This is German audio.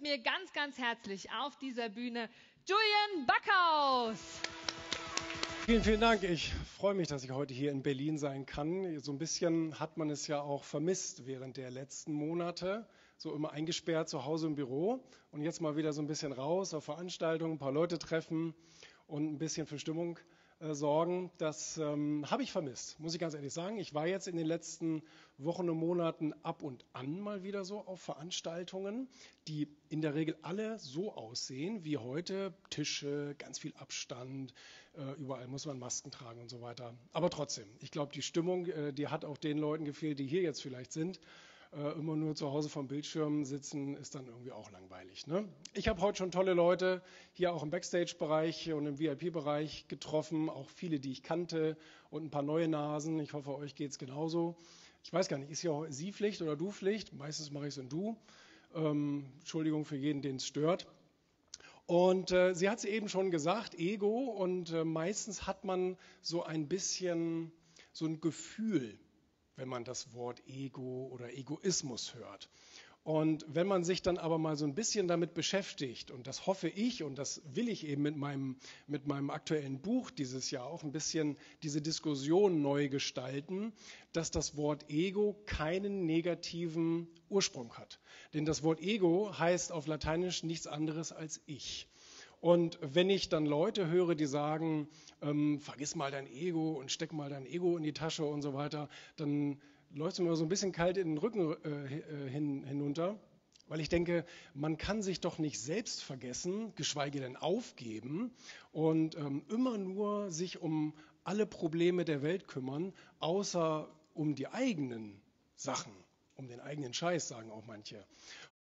mit mir ganz, ganz herzlich auf dieser Bühne Julian Backhaus. Vielen, vielen Dank. Ich freue mich, dass ich heute hier in Berlin sein kann. So ein bisschen hat man es ja auch vermisst während der letzten Monate. So immer eingesperrt zu Hause im Büro und jetzt mal wieder so ein bisschen raus auf Veranstaltungen, ein paar Leute treffen und ein bisschen für Stimmung äh, sorgen. Das ähm, habe ich vermisst, muss ich ganz ehrlich sagen. Ich war jetzt in den letzten Wochen und Monaten ab und an mal wieder so auf Veranstaltungen, die in der Regel alle so aussehen wie heute. Tische, ganz viel Abstand, äh, überall muss man Masken tragen und so weiter. Aber trotzdem, ich glaube, die Stimmung, äh, die hat auch den Leuten gefehlt, die hier jetzt vielleicht sind äh, immer nur zu Hause vom Bildschirm sitzen, ist dann irgendwie auch langweilig. Ne? Ich habe heute schon tolle Leute hier auch im Backstage-Bereich und im VIP-Bereich getroffen, auch viele, die ich kannte und ein paar neue Nasen. Ich hoffe, euch geht es genauso. Ich weiß gar nicht, ist ja Sie Pflicht oder du Pflicht? Meistens mache ich es in Du. Ähm, Entschuldigung für jeden, den es stört. Und äh, sie hat es eben schon gesagt, Ego. Und äh, meistens hat man so ein bisschen so ein Gefühl wenn man das Wort Ego oder Egoismus hört. Und wenn man sich dann aber mal so ein bisschen damit beschäftigt, und das hoffe ich und das will ich eben mit meinem, mit meinem aktuellen Buch dieses Jahr auch ein bisschen diese Diskussion neu gestalten, dass das Wort Ego keinen negativen Ursprung hat. Denn das Wort Ego heißt auf Lateinisch nichts anderes als ich. Und wenn ich dann Leute höre, die sagen, ähm, vergiss mal dein Ego und steck mal dein Ego in die Tasche und so weiter, dann läuft es mir so ein bisschen kalt in den Rücken äh, äh, hin, hinunter. Weil ich denke, man kann sich doch nicht selbst vergessen, geschweige denn aufgeben und ähm, immer nur sich um alle Probleme der Welt kümmern, außer um die eigenen Sachen, um den eigenen Scheiß, sagen auch manche.